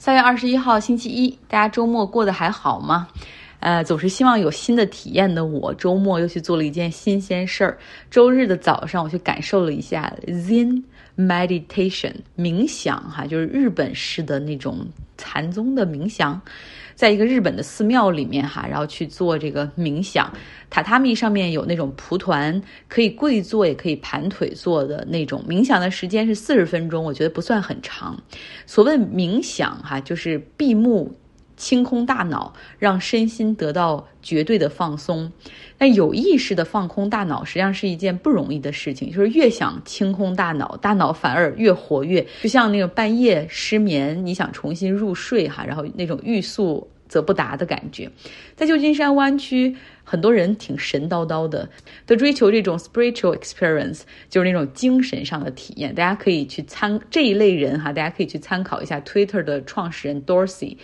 三月二十一号星期一，大家周末过得还好吗？呃，总是希望有新的体验的我，周末又去做了一件新鲜事儿。周日的早上，我去感受了一下 Zen meditation 冥想，哈，就是日本式的那种禅宗的冥想。在一个日本的寺庙里面哈，然后去做这个冥想，榻榻米上面有那种蒲团，可以跪坐也可以盘腿坐的那种。冥想的时间是四十分钟，我觉得不算很长。所谓冥想哈，就是闭目。清空大脑，让身心得到绝对的放松。那有意识的放空大脑，实际上是一件不容易的事情。就是越想清空大脑，大脑反而越活跃。就像那个半夜失眠，你想重新入睡哈，然后那种欲速则不达的感觉。在旧金山湾区，很多人挺神叨叨的，都追求这种 spiritual experience，就是那种精神上的体验。大家可以去参这一类人哈，大家可以去参考一下 Twitter 的创始人 Dorsey。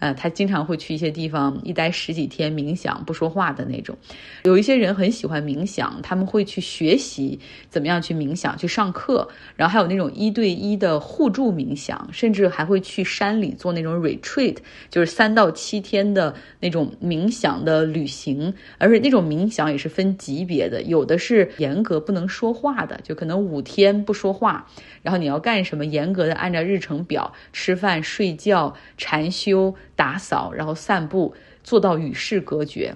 呃，他经常会去一些地方一待十几天冥想不说话的那种。有一些人很喜欢冥想，他们会去学习怎么样去冥想，去上课。然后还有那种一对一的互助冥想，甚至还会去山里做那种 retreat，就是三到七天的那种冥想的旅行。而且那种冥想也是分级别的，有的是严格不能说话的，就可能五天不说话，然后你要干什么，严格的按照日程表吃饭、睡觉、禅修。打扫，然后散步，做到与世隔绝。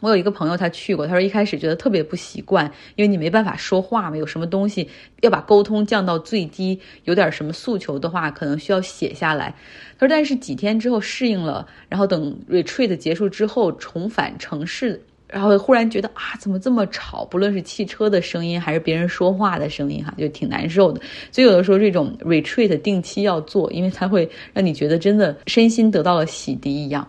我有一个朋友，他去过，他说一开始觉得特别不习惯，因为你没办法说话嘛，有什么东西要把沟通降到最低，有点什么诉求的话，可能需要写下来。他说，但是几天之后适应了，然后等 retreat 结束之后重返城市。然后忽然觉得啊，怎么这么吵？不论是汽车的声音还是别人说话的声音，哈，就挺难受的。所以有的时候这种 retreat 定期要做，因为它会让你觉得真的身心得到了洗涤一样。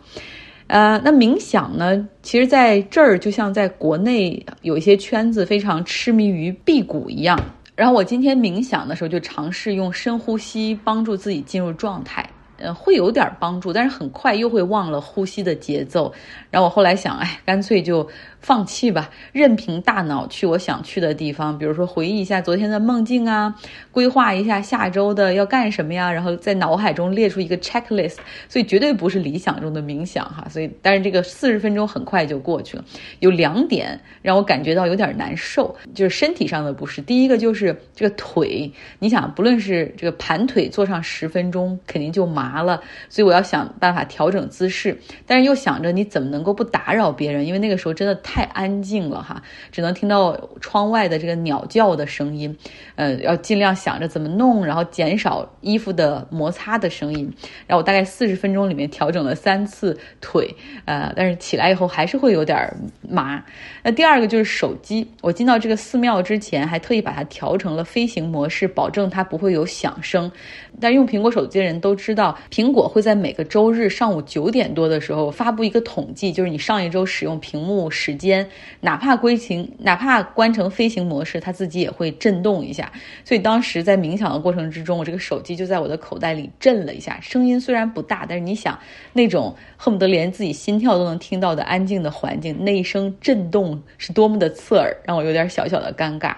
呃，那冥想呢？其实在这儿就像在国内有一些圈子非常痴迷于辟谷一样。然后我今天冥想的时候就尝试用深呼吸帮助自己进入状态。呃，会有点帮助，但是很快又会忘了呼吸的节奏。然后我后来想，哎，干脆就。放弃吧，任凭大脑去我想去的地方，比如说回忆一下昨天的梦境啊，规划一下下周的要干什么呀，然后在脑海中列出一个 checklist。所以绝对不是理想中的冥想哈。所以，但是这个四十分钟很快就过去了。有两点让我感觉到有点难受，就是身体上的不适。第一个就是这个腿，你想，不论是这个盘腿坐上十分钟，肯定就麻麻了。所以我要想办法调整姿势，但是又想着你怎么能够不打扰别人，因为那个时候真的。太安静了哈，只能听到窗外的这个鸟叫的声音，呃，要尽量想着怎么弄，然后减少衣服的摩擦的声音。然后我大概四十分钟里面调整了三次腿，呃，但是起来以后还是会有点麻。那第二个就是手机，我进到这个寺庙之前还特意把它调成了飞行模式，保证它不会有响声。但用苹果手机的人都知道，苹果会在每个周日上午九点多的时候发布一个统计，就是你上一周使用屏幕时间，哪怕归情，哪怕关成飞行模式，它自己也会震动一下。所以当时在冥想的过程之中，我这个手机就在我的口袋里震了一下，声音虽然不大，但是你想那种恨不得连自己心跳都能听到的安静的环境，那一声震动是多么的刺耳，让我有点小小的尴尬。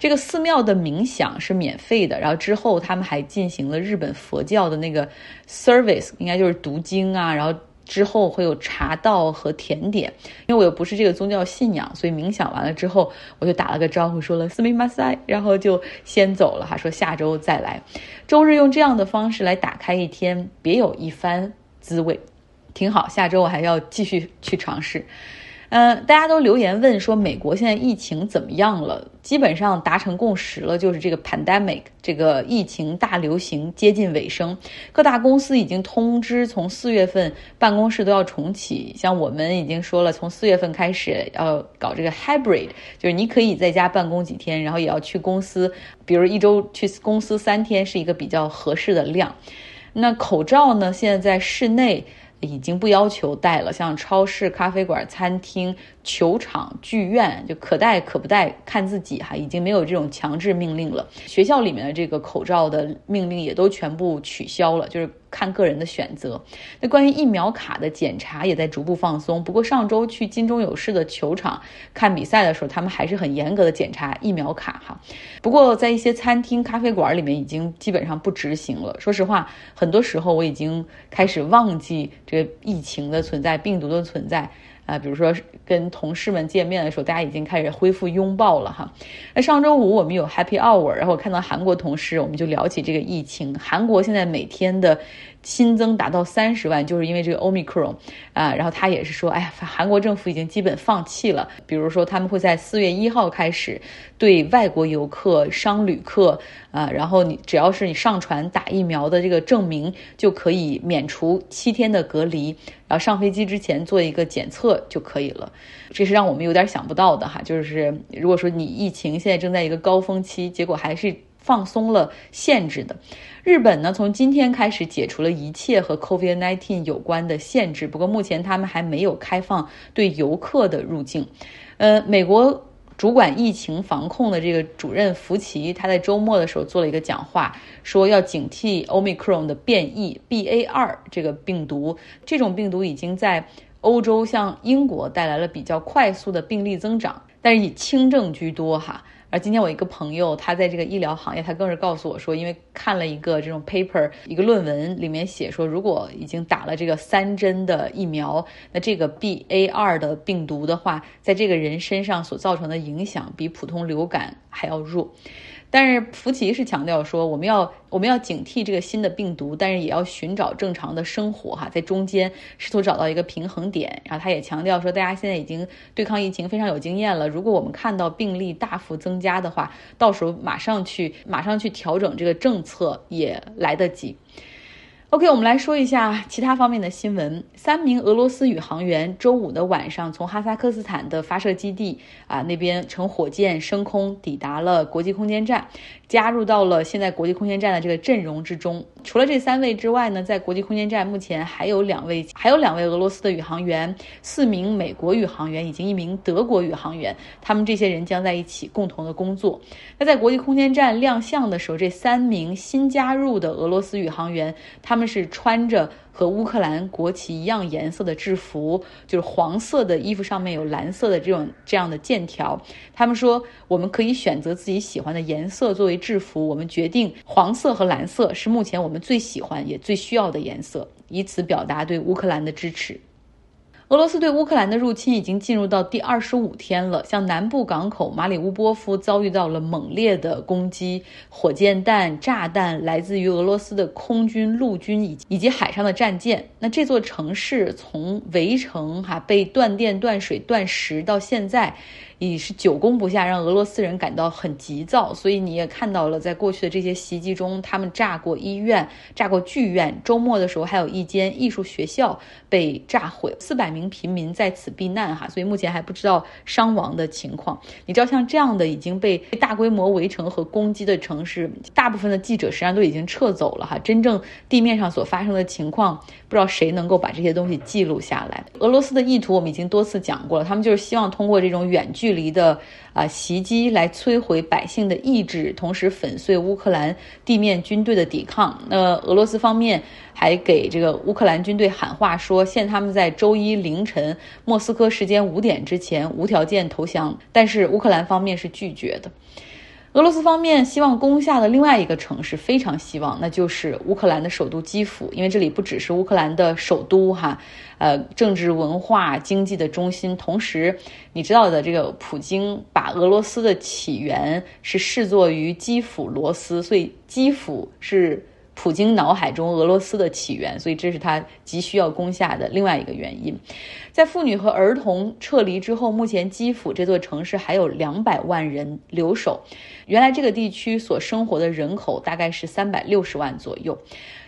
这个寺庙的冥想是免费的，然后之后他们还进行了日本佛教的那个 service，应该就是读经啊，然后之后会有茶道和甜点。因为我又不是这个宗教信仰，所以冥想完了之后，我就打了个招呼，说了斯密马塞，然后就先走了哈，说下周再来。周日用这样的方式来打开一天，别有一番滋味，挺好。下周我还要继续去尝试。嗯，大家都留言问说美国现在疫情怎么样了？基本上达成共识了，就是这个 pandemic 这个疫情大流行接近尾声。各大公司已经通知，从四月份办公室都要重启。像我们已经说了，从四月份开始要搞这个 hybrid，就是你可以在家办公几天，然后也要去公司，比如一周去公司三天是一个比较合适的量。那口罩呢？现在在室内。已经不要求带了，像超市、咖啡馆、餐厅、球场、剧院，就可戴可不戴，看自己哈。已经没有这种强制命令了。学校里面的这个口罩的命令也都全部取消了，就是看个人的选择。那关于疫苗卡的检查也在逐步放松。不过上周去金钟有事的球场看比赛的时候，他们还是很严格的检查疫苗卡哈。不过在一些餐厅、咖啡馆里面已经基本上不执行了。说实话，很多时候我已经开始忘记这个疫情的存在、病毒的存在。啊，比如说跟同事们见面的时候，大家已经开始恢复拥抱了哈。那上周五我们有 Happy Hour，然后我看到韩国同事，我们就聊起这个疫情。韩国现在每天的。新增达到三十万，就是因为这个 Omicron 啊，然后他也是说，哎呀，韩国政府已经基本放弃了。比如说，他们会在四月一号开始对外国游客、商旅客啊，然后你只要是你上传打疫苗的这个证明，就可以免除七天的隔离，然后上飞机之前做一个检测就可以了。这是让我们有点想不到的哈，就是如果说你疫情现在正在一个高峰期，结果还是。放松了限制的，日本呢，从今天开始解除了一切和 COVID-19 有关的限制。不过目前他们还没有开放对游客的入境。呃，美国主管疫情防控的这个主任福奇，他在周末的时候做了一个讲话，说要警惕 Omicron 的变异 BA.2 这个病毒。这种病毒已经在欧洲像英国带来了比较快速的病例增长，但是以轻症居多哈。而今天我一个朋友，他在这个医疗行业，他更是告诉我说，因为看了一个这种 paper，一个论文里面写说，如果已经打了这个三针的疫苗，那这个 B A 二的病毒的话，在这个人身上所造成的影响比普通流感还要弱。但是福奇是强调说，我们要我们要警惕这个新的病毒，但是也要寻找正常的生活哈，在中间试图找到一个平衡点。然后他也强调说，大家现在已经对抗疫情非常有经验了，如果我们看到病例大幅增加的话，到时候马上去马上去调整这个政策也来得及。OK，我们来说一下其他方面的新闻。三名俄罗斯宇航员周五的晚上从哈萨克斯坦的发射基地啊那边乘火箭升空，抵达了国际空间站，加入到了现在国际空间站的这个阵容之中。除了这三位之外呢，在国际空间站目前还有两位，还有两位俄罗斯的宇航员，四名美国宇航员以及一名德国宇航员。他们这些人将在一起共同的工作。那在国际空间站亮相的时候，这三名新加入的俄罗斯宇航员，他们。他们是穿着和乌克兰国旗一样颜色的制服，就是黄色的衣服上面有蓝色的这种这样的剑条。他们说，我们可以选择自己喜欢的颜色作为制服，我们决定黄色和蓝色是目前我们最喜欢也最需要的颜色，以此表达对乌克兰的支持。俄罗斯对乌克兰的入侵已经进入到第二十五天了，像南部港口马里乌波夫遭遇到了猛烈的攻击，火箭弹、炸弹来自于俄罗斯的空军、陆军以以及海上的战舰。那这座城市从围城哈被断电、断水、断食到现在。已是久攻不下，让俄罗斯人感到很急躁。所以你也看到了，在过去的这些袭击中，他们炸过医院，炸过剧院。周末的时候，还有一间艺术学校被炸毁，四百名平民在此避难。哈，所以目前还不知道伤亡的情况。你知道，像这样的已经被大规模围城和攻击的城市，大部分的记者实际上都已经撤走了。哈，真正地面上所发生的情况，不知道谁能够把这些东西记录下来。俄罗斯的意图我们已经多次讲过了，他们就是希望通过这种远距。距离的啊袭击来摧毁百姓的意志，同时粉碎乌克兰地面军队的抵抗。那俄罗斯方面还给这个乌克兰军队喊话说，限他们在周一凌晨莫斯科时间五点之前无条件投降。但是乌克兰方面是拒绝的。俄罗斯方面希望攻下的另外一个城市，非常希望，那就是乌克兰的首都基辅，因为这里不只是乌克兰的首都哈，呃，政治、文化、经济的中心。同时，你知道的，这个普京把俄罗斯的起源是视作于基辅罗斯，所以基辅是。普京脑海中俄罗斯的起源，所以这是他急需要攻下的另外一个原因。在妇女和儿童撤离之后，目前基辅这座城市还有两百万人留守。原来这个地区所生活的人口大概是三百六十万左右。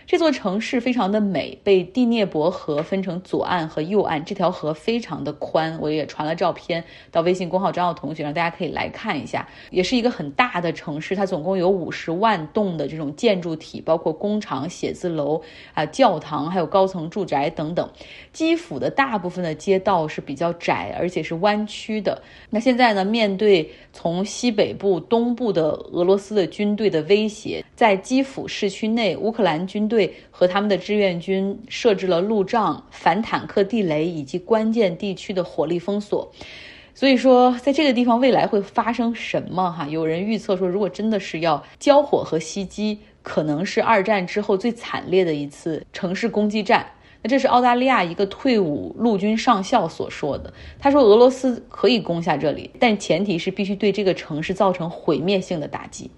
这座城市非常的美，被第聂伯河分成左岸和右岸，这条河非常的宽。我也传了照片到微信公号张浩同学，让大家可以来看一下。也是一个很大的城市，它总共有五十万栋的这种建筑体，包括工厂、写字楼啊、教堂，还有高层住宅等等。基辅的大部分的街道是比较窄，而且是弯曲的。那现在呢，面对从西北部、东部的俄罗斯的军队的威胁，在基辅市区内，乌克兰军队。和他们的志愿军设置了路障、反坦克地雷以及关键地区的火力封锁。所以说，在这个地方未来会发生什么？哈，有人预测说，如果真的是要交火和袭击，可能是二战之后最惨烈的一次城市攻击战。那这是澳大利亚一个退伍陆军上校所说的。他说，俄罗斯可以攻下这里，但前提是必须对这个城市造成毁灭性的打击。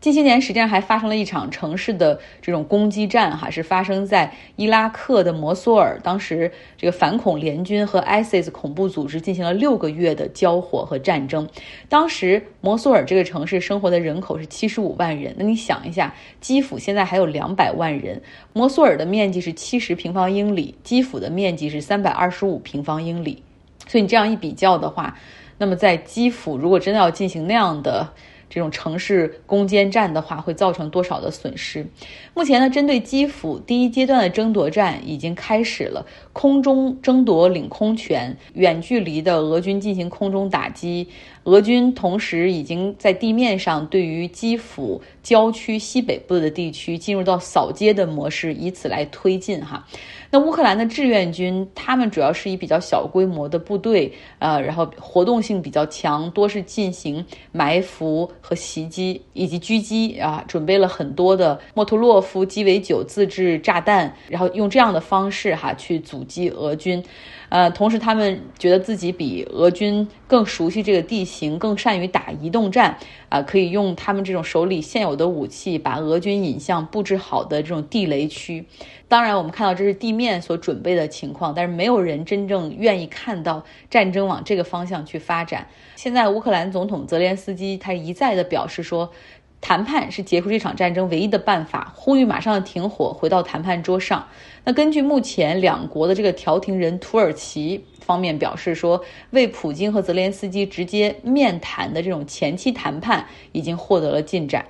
近些年，实际上还发生了一场城市的这种攻击战，哈，是发生在伊拉克的摩苏尔。当时，这个反恐联军和 ISIS 恐怖组织进行了六个月的交火和战争。当时，摩苏尔这个城市生活的人口是七十五万人。那你想一下，基辅现在还有两百万人，摩苏尔的面积是七十平方英里，基辅的面积是三百二十五平方英里。所以你这样一比较的话，那么在基辅，如果真的要进行那样的，这种城市攻坚战的话，会造成多少的损失？目前呢，针对基辅第一阶段的争夺战已经开始了，空中争夺领空权，远距离的俄军进行空中打击。俄军同时已经在地面上对于基辅郊区西北部的地区进入到扫街的模式，以此来推进哈。那乌克兰的志愿军，他们主要是以比较小规模的部队，呃，然后活动性比较强，多是进行埋伏和袭击以及狙击啊，准备了很多的莫托洛夫鸡尾酒自制炸弹，然后用这样的方式哈去阻击俄军。呃，同时他们觉得自己比俄军更熟悉这个地形，更善于打移动战，啊，可以用他们这种手里现有的武器，把俄军引向布置好的这种地雷区。当然，我们看到这是地面所准备的情况，但是没有人真正愿意看到战争往这个方向去发展。现在，乌克兰总统泽连斯基他一再的表示说。谈判是结束这场战争唯一的办法，呼吁马上停火，回到谈判桌上。那根据目前两国的这个调停人，土耳其方面表示说，为普京和泽连斯基直接面谈的这种前期谈判已经获得了进展。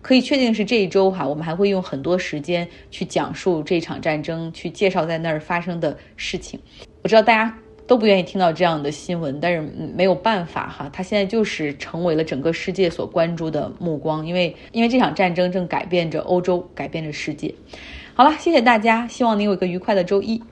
可以确定是这一周哈，我们还会用很多时间去讲述这场战争，去介绍在那儿发生的事情。我知道大家。都不愿意听到这样的新闻，但是没有办法哈，他现在就是成为了整个世界所关注的目光，因为因为这场战争正改变着欧洲，改变着世界。好了，谢谢大家，希望你有一个愉快的周一。